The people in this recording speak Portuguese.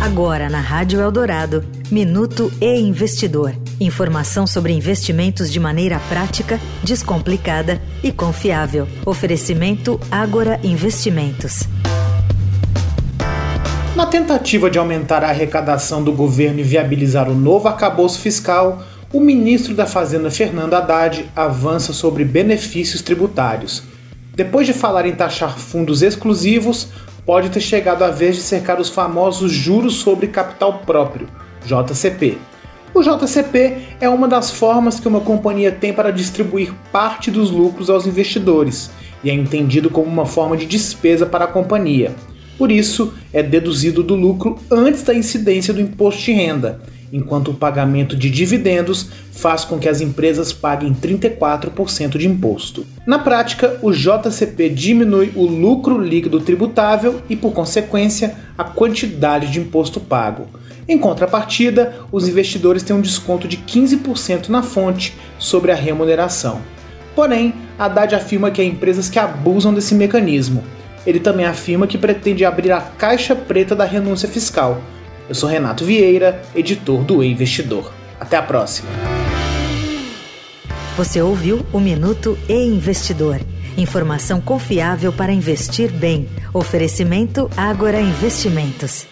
Agora na Rádio Eldorado, Minuto e Investidor. Informação sobre investimentos de maneira prática, descomplicada e confiável. Oferecimento Agora Investimentos. Na tentativa de aumentar a arrecadação do governo e viabilizar o novo arcabouço fiscal, o ministro da Fazenda Fernando Haddad avança sobre benefícios tributários. Depois de falar em taxar fundos exclusivos, pode ter chegado a vez de cercar os famosos juros sobre capital próprio, JCP. O JCP é uma das formas que uma companhia tem para distribuir parte dos lucros aos investidores e é entendido como uma forma de despesa para a companhia. Por isso, é deduzido do lucro antes da incidência do imposto de renda, enquanto o pagamento de dividendos faz com que as empresas paguem 34% de imposto. Na prática, o JCP diminui o lucro líquido tributável e, por consequência, a quantidade de imposto pago. Em contrapartida, os investidores têm um desconto de 15% na fonte sobre a remuneração. Porém, Haddad afirma que há empresas que abusam desse mecanismo. Ele também afirma que pretende abrir a caixa preta da renúncia fiscal, eu sou Renato Vieira, editor do e Investidor. Até a próxima. Você ouviu o Minuto e Investidor. Informação confiável para investir bem. Oferecimento Agora Investimentos.